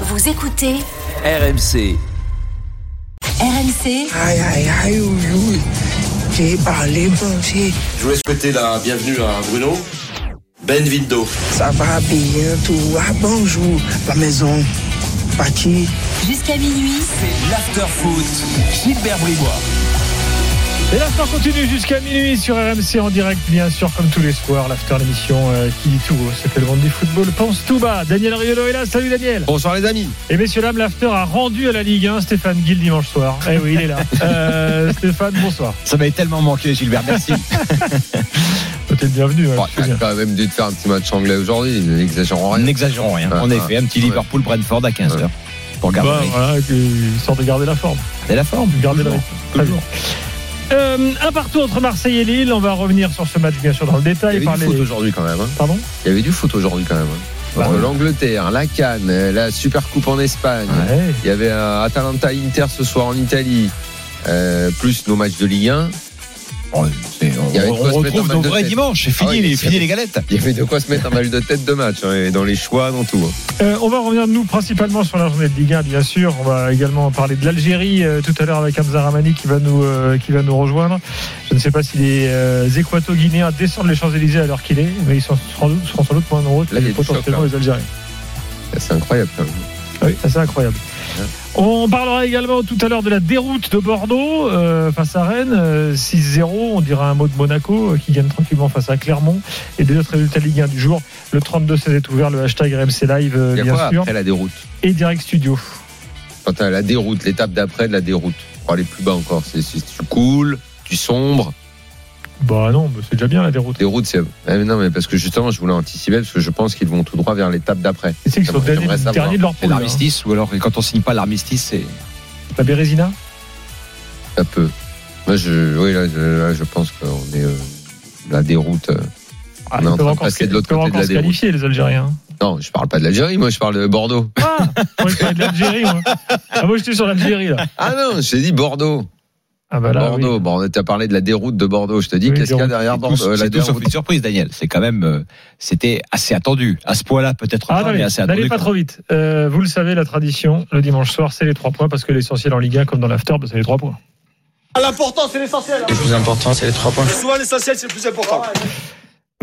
Vous écoutez RMC. RMC Aïe, aïe, aïe, oui, oui. J'ai parlé français. Je voulais souhaiter la bienvenue à Bruno. Benvindo. Ça va bien, tout va. Bonjour, la maison. Parti. jusqu'à minuit. L'after foot. Gilbert Bribois. Et l'after continue jusqu'à minuit sur RMC en direct, bien sûr, comme tous les soirs. L'after, l'émission euh, qui dit tout, ce que le monde du football pense tout bas. Daniel Riolo est là. Salut Daniel. Bonsoir les amis. Et messieurs, dames, l'after a rendu à la Ligue 1 Stéphane Gill dimanche soir. Eh oui, il est là. Euh, Stéphane, bonsoir. Ça m'avait tellement manqué Gilbert, merci. T'es le bienvenu. hein, Bon, quand même dû te faire un petit match anglais aujourd'hui, n'exagérons rien. N'exagérons rien. Ah, en ah, effet, un petit ouais. Liverpool-Brentford à 15h. Ouais. Pour garder Bah, voilà, histoire de garder la forme. Et la forme. Garder la Toujours. Bien. Euh, un partout entre Marseille et Lille. On va revenir sur ce match, bien sûr, dans le Il détail. y avait parler- du foot aujourd'hui quand même. hein. Pardon Il y avait du foot aujourd'hui quand même. hein. Bah, Euh. L'Angleterre, la Cannes, euh, la Super Coupe en Espagne. Ouais. Il y avait un Atalanta-Inter ce soir en Italie. euh, plus nos matchs de Ligue 1. On quoi on retrouve nos vrais dimanches. C'est Ah fini, les, fini les galettes. Il y avait de quoi se mettre un mal de tête de match, hein, et dans les choix, dans tout. hein. Euh, on va revenir nous principalement sur la journée de Ligue 1 bien sûr. On va également parler de l'Algérie euh, tout à l'heure avec Hamza Ramani qui va nous euh, qui va nous rejoindre. Je ne sais pas si les euh, Équato-Guinéens descendent les Champs-Élysées à l'heure qu'il est, mais ils sont sans doute, seront sans doute moins nombreux que potentiellement choc, les Algériens. C'est incroyable quand même. Oui, c'est incroyable. On parlera également tout à l'heure de la déroute de Bordeaux euh, face à Rennes, euh, 6-0. On dira un mot de Monaco euh, qui gagne tranquillement face à Clermont et des autres résultats Ligue 1 du jour. Le 32-16 est ouvert, le hashtag RMC Live, euh, Il y a bien quoi sûr, après la déroute et Direct Studio. Quand t'as la déroute, l'étape d'après de la déroute. Pour aller plus bas encore, c'est c'est- tu coules, tu sombres. Bah non, mais c'est déjà bien la déroute. Déroute, c'est. Eh, mais non, mais parce que justement, je voulais anticiper parce que je pense qu'ils vont tout droit vers l'étape d'après. Sais qu'ils sont derniers, de leur C'est poule. hein. l'armistice, ou alors quand on signe pas l'armistice, c'est. La Bérésina? Ça peut. Moi, je, oui, là, je, là, je pense qu'on est euh, la déroute. euh. ah, On est en train de passer de l'autre côté de la déroute. qualifier, les Algériens. Non, je parle pas de l'Algérie, moi, je parle de Bordeaux. Ah Moi, je parlais de l'Algérie, moi. Ah, moi, j'étais sur l'Algérie, là. Ah non, je t'ai dit Bordeaux. Ah bah là, Bordeaux. oui. Bon, tu as parlé de la déroute de Bordeaux. Je te dis, Oui, qu'est-ce qu'il y a derrière Bordeaux euh, c'est La tout sauf une surprise, Daniel. C'est quand même, euh, c'était assez attendu. À ce point-là, peut-être Ah, pas, mais n'allez assez n'allez attendu. pas trop vite. Euh, vous le savez, la tradition, le dimanche soir, c'est les trois points, parce que l'essentiel en Ligue 1, comme dans l'after, bah, c'est les trois points. L'important, c'est l'essentiel. Le plus important, c'est les trois points. Souvent, l'essentiel, c'est le plus important.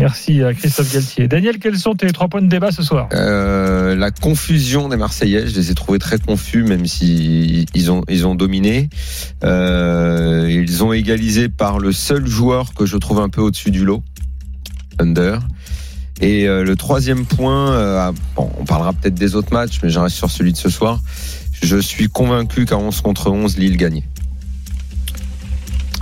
Merci à Christophe Galtier. Daniel, quels sont tes trois points de débat ce soir? Euh, la confusion des Marseillais, je les ai trouvés très confus, même si ils ont ils ont dominé. Euh, ils ont égalisé par le seul joueur que je trouve un peu au-dessus du lot, Under. Et euh, le troisième point, bon, on parlera peut-être des autres matchs, mais je reste sur celui de ce soir. Je suis convaincu qu'à 11 contre 11, Lille gagnait.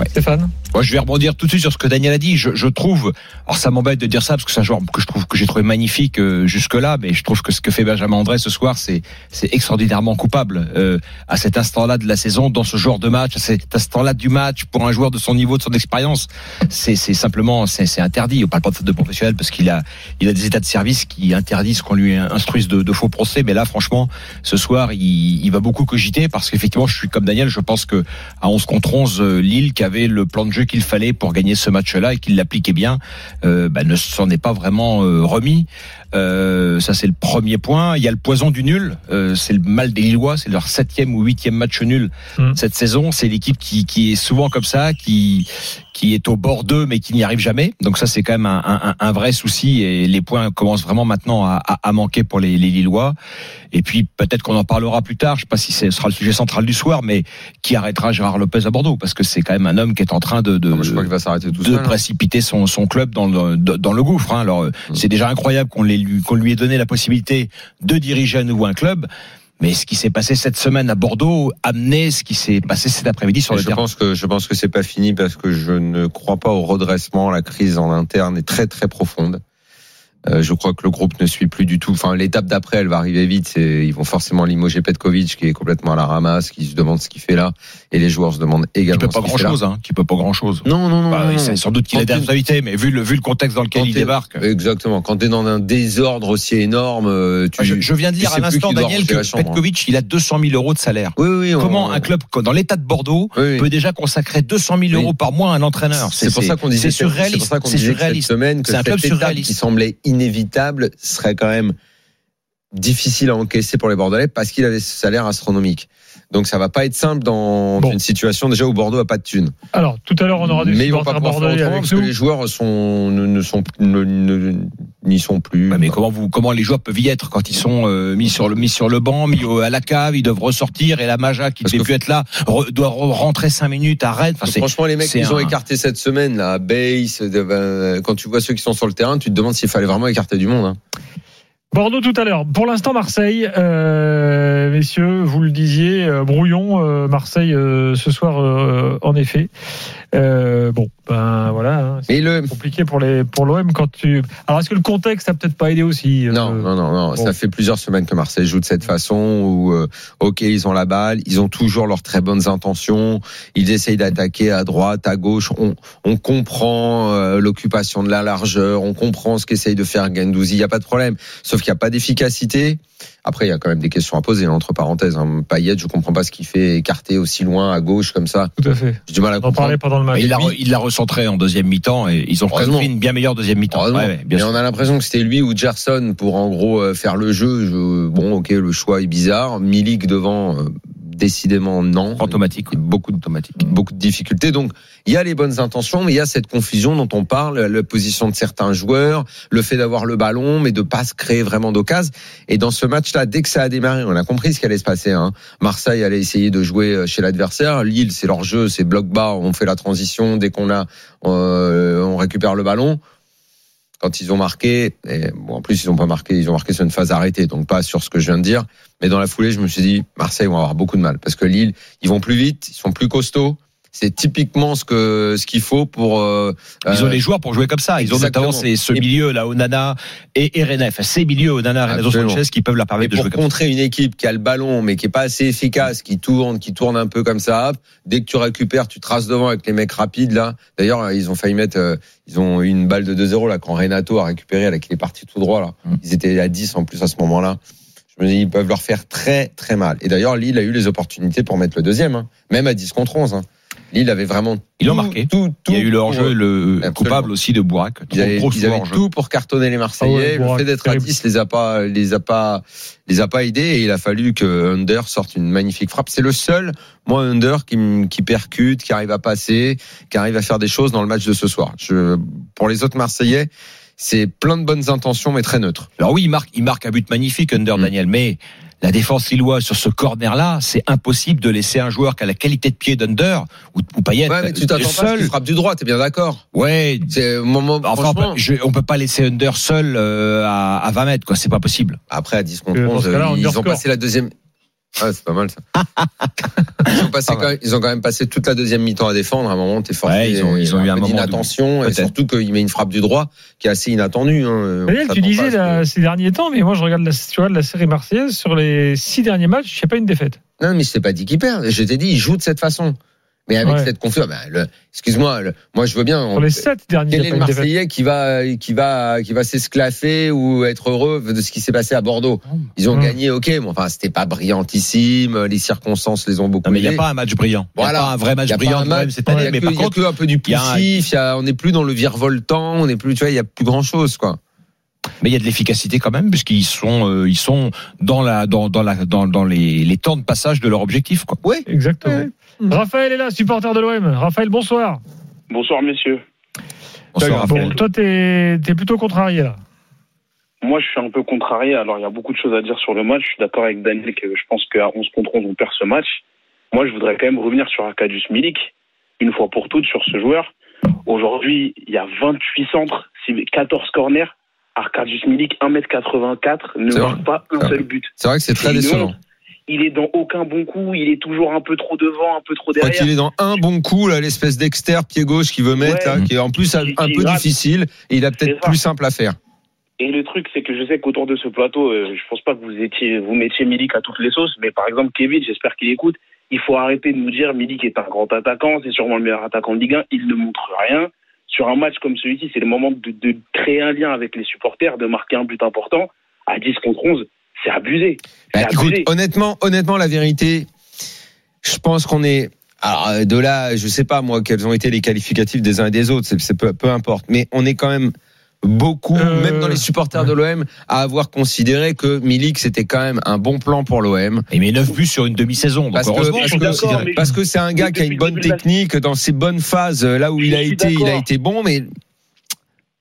Stéphane? Moi, je vais rebondir tout de suite sur ce que Daniel a dit. Je, je trouve, alors ça m'embête de dire ça parce que c'est un joueur que je trouve que j'ai trouvé magnifique euh, jusque-là, mais je trouve que ce que fait Benjamin André ce soir, c'est c'est extraordinairement coupable euh, à cet instant-là de la saison, dans ce genre de match, à cet instant-là du match pour un joueur de son niveau, de son expérience. C'est c'est simplement c'est c'est interdit. On parle pas de faute de professionnel parce qu'il a il a des états de service qui interdisent qu'on lui instruise de, de faux procès. Mais là, franchement, ce soir, il, il va beaucoup cogiter parce qu'effectivement, je suis comme Daniel. Je pense que à 11 contre 11, euh, Lille qui avait le plan de jeu qu'il fallait pour gagner ce match-là et qu'il l'appliquait bien, euh, bah, ne s'en est pas vraiment euh, remis. Euh, ça c'est le premier point. Il y a le poison du nul. Euh, c'est le mal des Lillois. C'est leur septième ou huitième match nul Mm. cette saison. C'est l'équipe qui, qui est souvent comme ça, qui qui est au bord d'eux mais qui n'y arrive jamais. Donc ça c'est quand même un, un, un vrai souci et les points commencent vraiment maintenant à, à, à manquer pour les, les Lillois. Et puis peut-être qu'on en parlera plus tard. Je sais pas si ce sera le sujet central du soir, mais qui arrêtera Gérard Lopez à Bordeaux? Parce que c'est quand même un homme qui est en train de de, Non, mais je crois qu'il va s'arrêter tout de seul. hein. précipiter son, son club dans le, de- dans le gouffre. Hein. Alors, euh, c'est déjà incroyable qu'on l'ait lui- qu'on lui ait donné la possibilité de diriger à nouveau un club. Mais ce qui s'est passé cette semaine à Bordeaux amenait ce qui s'est passé cet après-midi sur le je terrain. pense que je pense que c'est pas fini parce que je ne crois pas au redressement. La crise en interne est très très profonde. Euh, je crois que le groupe ne suit plus du tout. Enfin, l'étape d'après, elle va arriver vite. C'est, ils vont forcément limoger Petkovic, qui est complètement à la ramasse, qui se demande ce qu'il fait là, et les joueurs se demandent Qui également. peut pas grand chose, hein. Qui peut pas grand chose. Non, non, non. Bah, non, sans doute qu'il a des responsabilités, mais vu le, vu le contexte dans lequel il débarque. Exactement. Quand t'es dans un désordre aussi énorme, euh, tu. Ah, Je, je viens de dire à l'instant, qui Daniel, que hein. Petkovic, il a 200 000 euros de salaire. Oui, oui. on- Comment un club dans l'état de Bordeaux Oui, oui. peut déjà consacrer 200 000 Oui. euros par mois à un entraîneur? C'est pour ça qu'on disait c'est surréaliste. C'est surréaliste. C'est un club surréaliste. qui semblait inévitable serait quand même difficile à encaisser pour les Bordelais parce qu'il avait ce salaire astronomique. Donc ça va pas être simple dans Bon. une situation déjà où Bordeaux a pas de thunes. Alors, tout à l'heure, on aura des Mais ils vont pas pouvoir faire autrement parce que les joueurs sont ne, ne sont ne- ne- n'y sont plus. Ouais, mais comment vous, comment les joueurs peuvent y être quand ils sont euh, mis sur le mis sur le banc, mis au- à la cave, ils doivent ressortir et la Maja qui devait plus être là re- doit re- rentrer cinq minutes à Rennes. Enfin, c'est- Franchement, les mecs c'est qu'ils ont un- écarté cette semaine, là, Base, de- euh, quand tu vois ceux qui sont sur le terrain, tu te demandes s'il fallait vraiment écarter du monde. hein. Bordeaux tout à l'heure. Pour l'instant, Marseille, euh, messieurs, vous le disiez, euh, brouillon, euh, Marseille ce soir, en effet. Bon, ben voilà. hein, c'est le, compliqué pour les pour l'OM quand tu. Alors est-ce que le contexte a peut-être pas aidé aussi Non, non, non, non. bon. Ça fait plusieurs semaines que Marseille joue de cette façon où, ok, ils ont la balle, ils ont toujours leurs très bonnes intentions, ils essayent d'attaquer à droite, à gauche. On, on comprend l'occupation de la largeur, on comprend ce qu'essaye de faire Gendouzi. Il n'y a pas de problème. Sauf qu'il n'y a pas d'efficacité. Après, il y a quand même des questions à poser, hein, entre parenthèses. Hein. Payet, je comprends pas ce qu'il fait écarté aussi loin à gauche comme ça. Tout à fait. J'ai du mal à On en comprendre. parlait pendant le match. Mais il l'a il l'a recentré en deuxième mi-temps et ils ont fait une bien meilleure deuxième mi-temps. Heureusement. Ouais, ouais, bien Mais sûr. on a l'impression que c'était lui ou Gerson pour en gros euh, faire le jeu. Je- bon, ok, le choix est bizarre. Milik devant, euh, décidément non. Automatique. Beaucoup d'automatique, beaucoup de difficultés. Donc, il y a les bonnes intentions, mais il y a cette confusion dont on parle, la position de certains joueurs, le fait d'avoir le ballon, mais de pas se créer vraiment d'occasion. Et dans ce match-là, dès que ça a démarré, on a compris ce qui allait se passer. Hein. Marseille allait essayer de jouer euh, chez l'adversaire. Lille, c'est leur jeu, c'est bloc bas. On fait la transition dès qu'on a, euh, on récupère le ballon quand ils ont marqué, et bon, en plus ils ont pas marqué, ils ont marqué sur une phase arrêtée, donc pas sur ce que je viens de dire. Mais dans la foulée, je me suis dit, Marseille vont avoir beaucoup de mal parce que Lille, ils vont plus vite, ils sont plus costauds. C'est typiquement ce que ce qu'il faut pour. euh, Ils ont euh, les joueurs pour jouer comme ça. Ils ont exactement. notamment ces- ce Et- milieu là, Onana et Erenef. Ces milieux Onana, Renato. Sanchez qui peuvent leur Et permettre de pour jouer comme ça. contrer une équipe qui a le ballon mais qui est pas assez efficace, qui tourne, qui tourne un peu comme ça, dès que tu récupères, tu traces devant avec les mecs rapides là. D'ailleurs, ils ont failli mettre, euh, ils ont eu une balle de 2-0 là quand Renato a récupéré, là qu'il est parti tout droit là. Mm. Ils étaient à 10 en plus à ce moment-là. Je me dis, ils peuvent leur faire très très mal. Et d'ailleurs, Lille a eu les opportunités pour mettre le deuxième, hein. même à 10 contre 11. Hein. Lille avait vraiment. Ils tout- marqué. Tout, tout Il y a eu le hors-jeu, le Absolument. coupable aussi de Bourak. Ils avaient, ils tout pour cartonner les Marseillais. Ah ouais, le fait d'être à terrible. 10 les a pas, les a pas, les a pas aidés et il a fallu que Under sorte une magnifique frappe. C'est le seul, moi, Under qui, me- qui percute, qui arrive à passer, qui arrive à faire des choses dans le match de ce soir. Je, pour les autres Marseillais, c'est plein de bonnes intentions mais très neutre. Alors oui, il marque, il marque un but magnifique, Under Mm. Daniel, mais la défense lilloise sur ce corner-là, c'est impossible de laisser un joueur qui a la qualité de pied d'Under ou, ou Payet Ouais, mais tu t'attends pas seul. frappe du droit, t'es bien d'accord? Ouais. C'est au moment, Enfin, on peut, je- on peut pas laisser Under seul euh, à, à 20 mètres, quoi. C'est pas possible. Après, à 10 contre Euh, dans 11, ce cas-là, ils ont passé la deuxième. Ah, c'est pas mal ça. ils, ont passé Pas quand même, ils ont quand même passé toute la deuxième mi-temps à défendre. À un moment, t'es forcé. Ouais, ils ont- ils ont eu un peu moment d'inattention et surtout qu'il met une frappe du droit qui est assez inattendue. Hein. Daniel, tu disais que- ces derniers temps, mais moi je regarde la, tu regardes la série marseillaise sur les six derniers matchs, il n'y a pas une défaite. Non, mais je t'ai pas dit qu'il perd. Je t'ai dit, il joue de cette façon. Mais avec Ouais. cette confiance, bah, excuse-moi, le- moi je veux bien. On- les sept derniers, Quel est a le. Marseillais qui va, qui va, qui va s'esclaffer ou être heureux de ce qui s'est passé à Bordeaux? Ils ont Mmh. gagné, ok, mais enfin c'était pas brillantissime. Les circonstances les ont beaucoup. Non, mais il n'y a pas un match brillant. Il y a Voilà. pas un vrai match Il y a pas brillant un quand même match- cette année. Mais que- par il y a contre, que un peu du poussif, il y a- on n'est plus dans le virevoltant, on n'est plus, tu vois, il y a plus grand chose, quoi. Mais il y a de l'efficacité quand même, puisqu'ils sont, euh, ils sont dans la, dans, dans la, dans, dans les, les temps de passage de leur objectif, quoi. Oui. Exactement. Raphaël est là, supporter de l'OM. Raphaël, bonsoir. Bonsoir messieurs. Bonsoir, Bon, Raphaël. toi, t'es es plutôt contrarié là. Moi je suis un peu contrarié, alors il y a beaucoup de choses à dire sur le match. Je suis d'accord avec Daniel que je pense qu'à 11 contre 11 on perd ce match. Moi je voudrais quand même revenir sur Arkadiusz Milik, une fois pour toutes sur ce joueur. Aujourd'hui il y a 28 centres, 14 corners. Arkadiusz Milik, 1m84, ne marque vrai. pas un C'est seul but. C'est vrai que c'est très décevant. Il est dans aucun bon coup, il est toujours un peu trop devant, un peu trop derrière. qu'il est dans un bon coup, là, l'espèce d'externe pied gauche qu'il veut mettre, Ouais. là, qui est en plus un, peu difficile, et il a peut-être plus simple à faire. Et le truc, c'est que je sais qu'autour de ce plateau, euh, je pense pas que vous étiez, vous mettiez Milik à toutes les sauces, mais par exemple, Kevin, j'espère qu'il écoute, il faut arrêter de nous dire Milik est un grand attaquant, c'est sûrement le meilleur attaquant de Ligue 1, il ne montre rien. Sur un match comme celui-ci, c'est le moment de, de créer un lien avec les supporters, de marquer un but important. À 10 contre 11, c'est abusé. Bah, écoute, honnêtement, honnêtement, la vérité, je pense qu'on est. Alors, euh, de là, je sais pas moi quels ont été les qualificatifs des uns et des autres, c'est peu, peu importe. Mais on est quand même beaucoup, Euh, même dans les supporters de l'OM, à avoir considéré que Milik c'était quand même un bon plan pour l'OM. Il met 9 buts sur une demi-saison. Parce que, parce, parce c'est un gars qui a une bonne technique dans ses bonnes phases, là où il a été, il a été bon, mais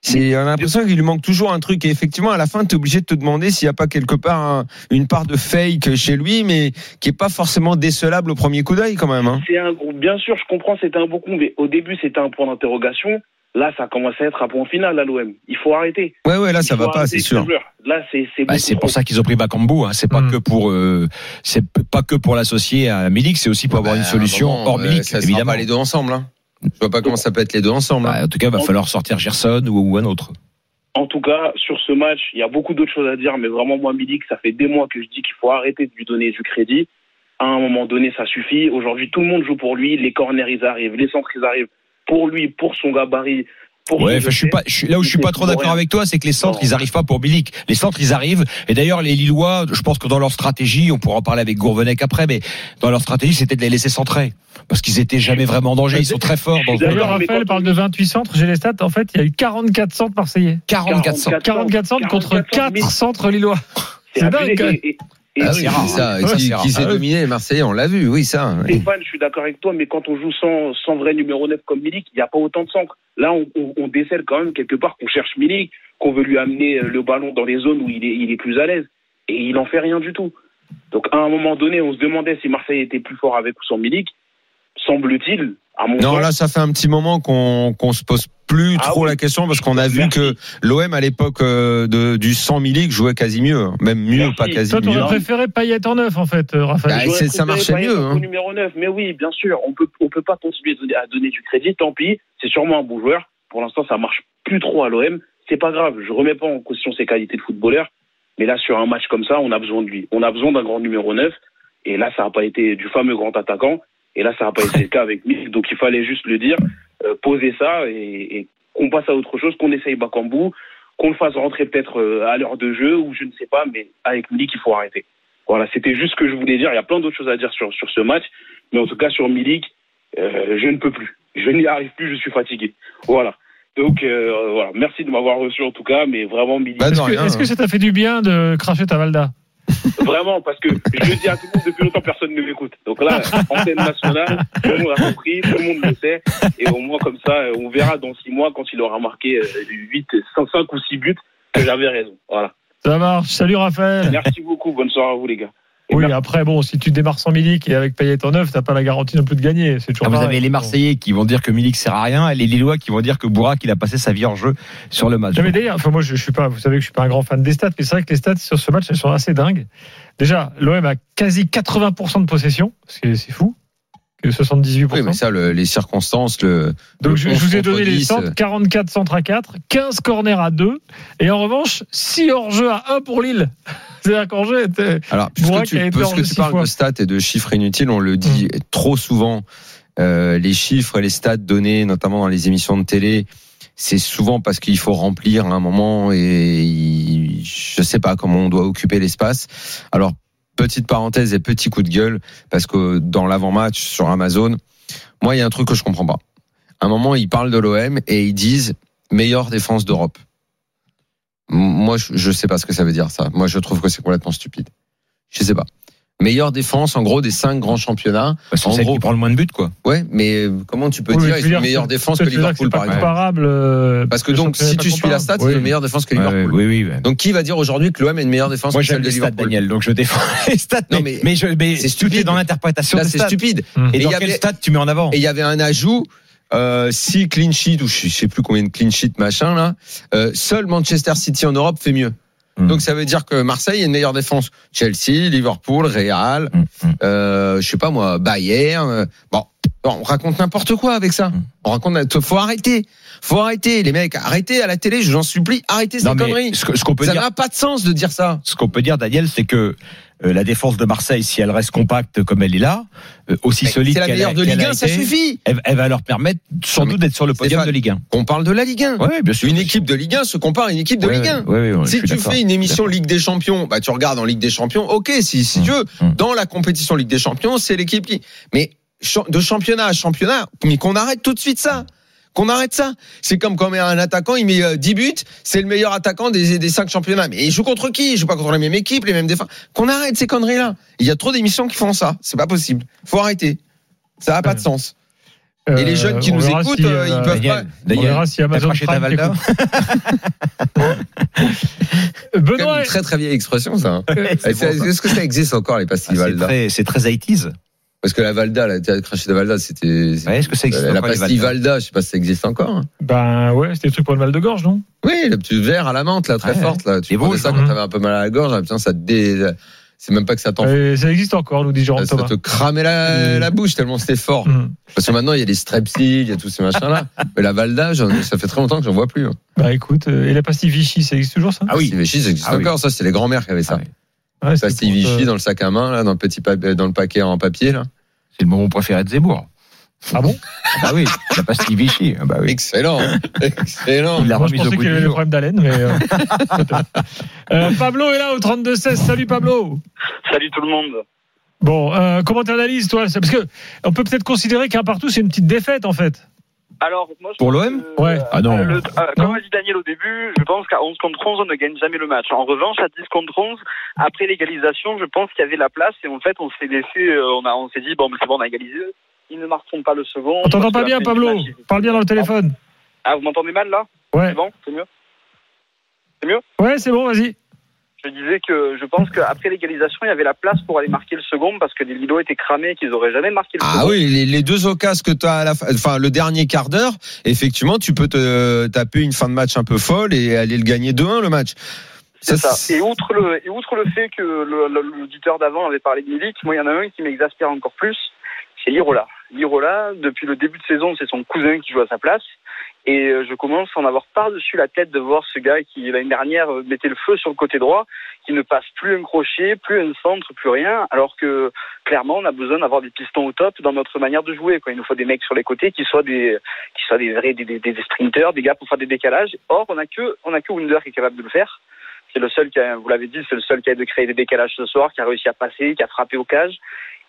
c'est, on a l'impression qu'il lui manque toujours un truc. Et effectivement, à la fin, tu es obligé de te demander s'il n'y a pas quelque part un- une part de fake chez lui, mais qui est pas forcément décelable au premier coup d'œil quand même. Hein. C'est un gros- bien sûr, je comprends, c'était un bon coup, mais au début, c'était un point d'interrogation. Là, ça commence à être un point final à l'OM. Il faut arrêter. Ouais, ouais, là, ça va pas, c'est sûr. Là, c'est c'est Bah, c'est pour trop. ça qu'ils ont pris Bakambu. Hein. C'est pas Mm. que pour, euh, c'est pas que pour l'associer à Milik, c'est aussi pour avoir Bah, une à un solution moment, hors euh, Milik, Ça sera évidemment. pas les deux ensemble. Hein. Je vois pas comment ça peut être les deux ensemble. hein. Bah, en tout cas, il va falloir sortir Gerson ou, ou un autre. En tout cas, sur ce match, il y a beaucoup d'autres choses à dire, mais vraiment, moi, Milik, ça fait des mois que je dis qu'il faut arrêter de lui donner du crédit. À un moment donné, ça suffit. Aujourd'hui, tout le monde joue pour lui. Les corners, ils arrivent. Les centres, ils arrivent pour lui, pour son gabarit. Pour Ouais, son enfin, je suis jeu. pas, je suis, là où je suis pas trop d'accord avec toi, c'est que les centres, Non. ils arrivent pas pour Milik. Les centres, ils arrivent. Et d'ailleurs, les Lillois, je pense que dans leur stratégie, on pourra en parler avec Gourvenec après, mais dans leur stratégie, c'était de les laisser centrer. Parce qu'ils étaient jamais vraiment en danger. Ils sont très forts dans D'ailleurs, Raphaël parle de 28 centres. J'ai les stats. En fait, il y a eu 44 centres marseillais. 44 centres. 44 centres contre 44 4 mais centres lillois. C'est dingue. Et- et- et- Ah oui, c'est rare. ça, qui, s'est Ah dominé les Marseillais, on l'a vu, oui, ça. Stéphane, je suis d'accord avec toi, mais quand on joue sans, sans vrai numéro 9 comme Milik, il n'y a pas autant de centres. Là, on, on, on décèle quand même quelque part qu'on cherche Milik, qu'on veut lui amener euh, le ballon dans les zones où il est, il est plus à l'aise. Et il en fait rien du tout. Donc, à un moment donné, on se demandait si Marseille était plus fort avec ou sans Milik. Semble-t-il, à mon Non, sens, là, ça fait un petit moment qu'on qu'on se pose plus Ah trop oui. la question parce qu'on a vu Merci. que l'OM à l'époque euh, de- du 100 Milik jouait quasi mieux, hein. même mieux, Merci. pas quasi Toi, mieux. t'aurais préféré Payet en neuf, en fait, euh, Raphaël. Bah, ça marchait Payet mieux, au hein. numéro 9. Mais oui, bien sûr, on peut, on peut pas continuer à donner- à donner du crédit. Tant pis, c'est sûrement un bon joueur. Pour l'instant, ça marche plus trop à l'OM. C'est pas grave. Je remets pas en question ses qualités de footballeur. Mais là, sur un match comme ça, on a besoin de lui. On a besoin d'un grand numéro 9. Et là, ça n'a pas été du fameux grand attaquant. Et là, ça n'a pas été le cas avec Milik. Donc, il fallait juste le dire, euh, poser ça et, et qu'on passe à autre chose, qu'on essaye Bakambu, qu'on le fasse rentrer peut-être euh, à l'heure de jeu ou je ne sais pas. Mais avec Milik, il faut arrêter. Voilà, c'était juste ce que je voulais dire. Il y a plein d'autres choses à dire sur, sur ce match. Mais en tout cas, sur Milik, euh, je ne peux plus. Je n'y arrive plus, je suis fatigué. Voilà. Donc, euh, voilà. Merci de m'avoir reçu en tout cas. Mais vraiment, Milik, Bah, Est-ce que, que ça t'a fait du bien de cracher ta Valda vraiment, parce que je le dis à tout le monde depuis longtemps, personne ne m'écoute. Donc là, antenne nationale, tout le monde a compris, tout le monde le sait. Et au moins, comme ça, euh, on verra dans six mois, quand il aura marqué euh, 8, 5, 5 ou 6 buts, que j'avais raison. Voilà. Ça marche. Salut, Raphaël. Merci beaucoup. Bonne soirée à vous, les gars. Oui, après, bon, si tu démarres sans Milik et avec Payet en neuf, t'as pas la garantie non plus de gagner. C'est toujours Ah, vous avez les Marseillais qui vont dire que Milik sert à rien et les Lillois qui vont dire que Bourak il a passé sa vie en jeu sur le match. Non, mais d'ailleurs, enfin moi je, je suis pas, vous savez que je suis pas un grand fan des stats, mais c'est vrai que les stats sur ce match elles sont assez dingues. Déjà, l'OM a quasi 80% de possession, c'est fou, que 78%. Oui, mais ça, le- les circonstances, le. Donc le je, je vous ai donné les 10, centres, 44 centres à 4, 15 corners à 2, et en revanche 6 hors-jeu à 1 pour Lille. C'est-à-dire qu'en jeu était... Alors, puisque tu, tu parles fois. de stats et de chiffres inutiles, on le dit trop souvent. euh, les chiffres et les stats donnés, notamment dans les émissions de télé, c'est souvent parce qu'il faut remplir à un moment et je sais pas comment on doit occuper l'espace. Alors, petite parenthèse et petit coup de gueule, parce que dans l'avant-match sur Amazon, moi, il y a un truc que je comprends pas. À un moment, ils parlent de l'OM et ils disent meilleure défense d'Europe. Moi, je sais pas ce que ça veut dire ça. Moi, je trouve que c'est complètement stupide. Je sais pas. Meilleure défense, en gros, des cinq grands championnats. Bah, c'est en celle gros- qui prend le moins de buts quoi. Ouais, mais euh, comment tu peux Oui, dire tu ils veux sont dire, meilleure défense que dire Liverpool, c'est par exemple comparable. euh, Parce que donc, si tu suis la stat, c'est Oui. une meilleure défense que Ouais, Liverpool. oui, oui. ouais. Donc, qui va dire aujourd'hui que l'OM a une meilleure défense Moi que celle de les stats, Liverpool Daniel, donc je défends les stats. Non, mais, mais mais, je, mais c'est stupide. dans l'interprétation Là, c'est stats. stupide. Et Et il dans y quel avait- stade tu mets en avant Et il y avait un ajout. Euh, si clean sheet ou je sais plus combien de clean sheet machin là, euh, seul Manchester City en Europe fait mieux. Hmm. Donc ça veut dire que Marseille a une meilleure défense. Chelsea, Liverpool, Real, Hum, hum. euh, je sais pas moi, Bayern. euh, bon, on raconte n'importe quoi avec ça. Mm. On raconte, faut arrêter, faut arrêter, les mecs, arrêtez à la télé, je vous en supplie, arrêtez ces conneries. ce que- ce qu'on peut ça n'a pas de sens de dire ça. Ce qu'on peut dire, Daniel, c'est que la défense de Marseille, si elle reste compacte comme elle est là, euh, aussi solide C'est la qu'elle meilleure de qu'elle Ligue a 1, ça suffit. Elle, elle va leur permettre sans doute d'être sur le podium de Ligue 1. On parle de la Ligue 1. Ouais, bien sûr. Une équipe de Ligue 1 se compare à une équipe de Ligue 1. ouais, ouais, ouais, je si tu fais une émission Ligue des Champions, bah tu regardes en Ligue des Champions, ok, si, si Hum, tu veux, hum. dans la compétition Ligue des Champions, c'est l'équipe qui. Mais de championnat à championnat, mais qu'on arrête tout de suite ça. Qu'on arrête ça. C'est comme quand un attaquant, il met euh, 10 buts, c'est le meilleur attaquant des, des 5 championnats. Mais il joue contre qui? Il joue pas contre la même équipe, les mêmes défenses. Qu'on arrête ces conneries-là. Il y a trop d'émissions qui font ça. C'est pas possible. Faut arrêter. Ça n'a pas de sens. Et les jeunes qui on nous écoutent, si, euh, ils euh, peuvent Daniel, pas. On Daniel, verra si Amazon Prime Valda t'écoute. C'est quand même Benoît, une très très vieille expression ça. hein. bon, ça. est-ce que ça existe encore les Ah, pastilles C'est Valda très, c'est très 80s. Parce que la Valda, la la craché de Valda, c'était. Ouais, Est-ce que ça existe la encore, pastille Valda je sais pas si ça existe encore. hein. ben ouais, c'était des trucs pour le mal de gorge, non? Oui, le petit verre à la menthe, là, très Ouais, forte, là. Tu prenais Vosges, ça hein. quand t'avais un peu mal à la gorge, là, putain, ça te dé... C'est même pas que ça t'en Ça existe encore, nous dit Jérôme ça Thomas. te cramait la, la bouche tellement c'était fort. Hum. Parce que maintenant, il y a les strepsils, il y a tous ces machins-là. Mais la Valda, ça fait très longtemps que j'en vois plus. hein. Bah écoute, euh, et la pastille Vichy, ça existe toujours ça? Ah oui. Pastille Vichy, ça existe Ah oui. encore, ça, c'était les grands-mères qui avaient ça. Ah oui. Ouais, c'est Pastille euh, Vichy dans le sac à main, là, dans le petit pa- dans le paquet en papier, là. C'est le moment préféré de Zemmour. Ah bon? Ah oui, la pastille Vichy. Ah bah oui. Excellent. Excellent. Il l'a Moi, je pensais qu'il y avait le problème d'haleine, mais. euh. Euh, Pablo est là au 32-16. Salut Pablo. Salut tout le monde. Bon, euh, comment t'analyses toi Parce que on peut peut-être considérer qu'un partout c'est une petite défaite en fait. Alors, moi, je Pour l'OM Ouais. euh, Ah non. le- euh, comme a dit Daniel au début, je pense qu'à 11 contre 11, on ne gagne jamais le match. En revanche, à 10 contre 11, après l'égalisation, je pense qu'il y avait la place et en fait, on s'est laissé, euh, on, a, on s'est dit, bon, mais c'est bon, on a égalisé. Ils ne marqueront pas le second. On t'entend pas bien Pablo. match, Parle bien dans le téléphone. Ah, vous m'entendez mal là? Ouais. C'est bon? C'est mieux? Ouais, c'est bon, vas-y. Je disais que je pense qu'après l'égalisation, il y avait la place pour aller marquer le second parce que les Lido étaient cramés et qu'ils auraient jamais marqué le Ah second. oui, les, les deux occasions que tu as à la fin, enfin le dernier quart d'heure, effectivement, tu peux te taper une fin de match un peu folle et aller le gagner 2-1 le match. C'est Ça, ça. Et outre le, et outre le fait que l'auditeur d'avant avait parlé de Milik, moi, il y en a un qui m'exaspère encore plus, c'est Lirola. Lirola, depuis le début de saison, c'est son cousin qui joue à sa place. Et euh, je commence à en avoir par-dessus la tête de voir ce gars qui, l'année dernière, euh, mettait le feu sur le côté droit, qui ne passe plus un crochet, plus un centre, plus rien, alors que, clairement, on a besoin d'avoir des pistons au top dans notre manière de jouer. Il nous faut des mecs sur les côtés qui soient des, qui soient des vrais, des, des, des sprinters, des gars pour faire des décalages. Or, on a que, a que Wunder qui est capable de le faire. C'est le seul qui a, vous l'avez dit, c'est le seul qui a de créer des décalages ce soir, qui a réussi à passer, qui a frappé au cage.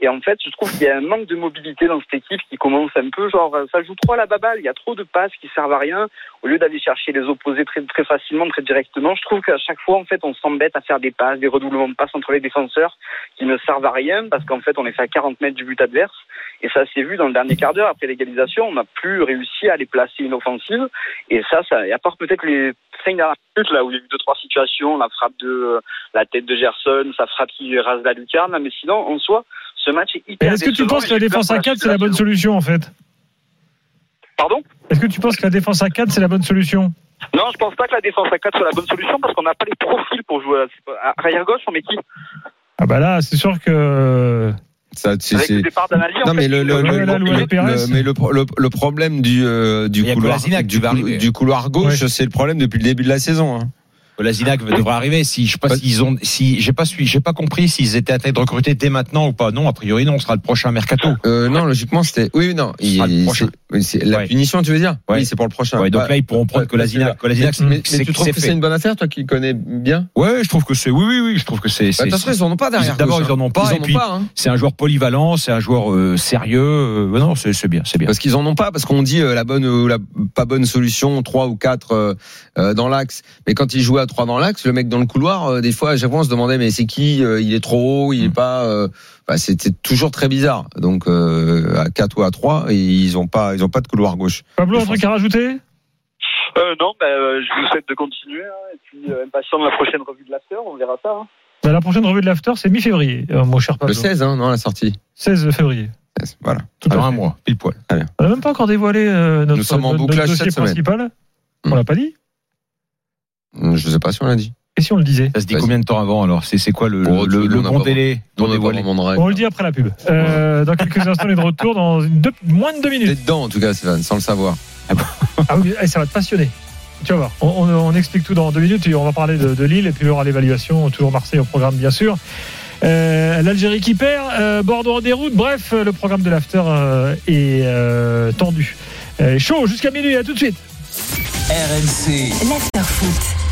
Et en fait, je trouve qu'il y a un manque de mobilité dans cette équipe qui commence un peu, genre, ça joue trop à la baballe. Il y a trop de passes qui servent à rien. Au lieu d'aller chercher les opposés très, très facilement, très directement, je trouve qu'à chaque fois, en fait, on s'embête à faire des passes, des redoublements de passes entre les défenseurs qui ne servent à rien parce qu'en fait, on est fait à 40 mètres du but adverse. Et ça s'est vu dans le dernier quart d'heure après l'égalisation. On n'a plus réussi à les placer une offensive. Et ça, ça, et à part peut-être les cinq dernières minutes, là, où il y a eu deux, trois situations, la frappe de euh, la tête de Gerson, sa frappe qui rase la lucarne, mais sinon, en soi, ce match est hyper Est-ce que tu penses que la défense à 4 suite c'est la bonne solution en fait? Pardon? Est-ce que tu penses que la défense à 4 c'est la bonne solution? Non, je pense pas que la défense à 4 soit la bonne solution parce qu'on n'a pas les profils pour jouer à, arrière gauche, on met qui? Ah bah là, c'est sûr que. Ça, c'est- Avec c'est- le départ Non mais le, le, le- le- problème du euh, du couloir du, du couloir gauche, Ouais. c'est le problème depuis le début de la saison. hein. Lasinac devrait arriver. Si je sais pas s'ils ont, si j'ai pas su, j'ai pas compris s'ils étaient à tête de recruter dès maintenant ou pas. Non, a priori non, on sera le prochain mercato. Euh, non, logiquement c'était. Oui, non. Le prochain. c'est- la Ouais. punition, tu veux dire Ouais. Oui, c'est pour le prochain. Ouais, donc Bah, là ils pourront prendre ouais, Kolasinac. Kolasinac, mais, mais c'est tu trouves que c'est une bonne affaire, toi qui connais bien Ouais, je trouve que c'est. Oui, oui, oui, je trouve que c'est. Bah, De toute façon, ils en ont pas derrière. D'abord, ils en ont pas, Ils et en puis- hein. C'est un joueur polyvalent, c'est un joueur euh, sérieux. Euh, non, c'est bien, c'est bien. Parce qu'ils en ont pas, parce qu'on dit euh, la bonne ou la pas bonne solution, trois ou quatre euh, euh, dans l'axe. Mais quand il jouait à trois dans l'axe, le mec dans le couloir, euh, des fois, à chaque fois, on se demandait mais c'est qui Euh, Il est trop haut, il est Mm. pas. euh, bah, C'était toujours très bizarre. Donc euh, à quatre ou à trois, ils ont pas, ils ont pas de couloir gauche. Pablo, un truc à rajouter? Euh, non, bah, je vous souhaite de continuer. hein, et puis, euh, impatient de la prochaine revue de l'after, on verra ça. hein. Bah, La prochaine revue de l'after, c'est mi-février, euh, mon cher Pablo. Le 16, hein, non, la sortie. 16 février. 16, Voilà. Tout à un mois, pile poil. On n'a même pas encore dévoilé euh, notre, Nous sommes en notre- bouclage notre dossier cette semaine. principal. On Hmm. l'a pas dit? Je sais pas si on l'a dit. Et si on le disait Ça se dit Vas-y. combien de temps avant alors C'est c'est quoi le, Bon, le, le bon délai On pour dévoiler le dit après la pub. Euh, dans quelques instants, on est de retour dans une deux- moins de deux T'es minutes. dedans en tout cas, Stéphane, sans le savoir. Ah oui, eh, ça va te passionner. Tu vas voir. On, on- on explique tout dans deux minutes et on va parler de, de Lille et puis il y aura l'évaluation. Toujours Marseille au programme, bien sûr. Euh, L'Algérie qui perd, euh, Bordeaux en déroute. Bref, le programme de l'after euh, est euh, tendu. Euh, chaud jusqu'à minuit. À tout de suite. RMC. L'after foot.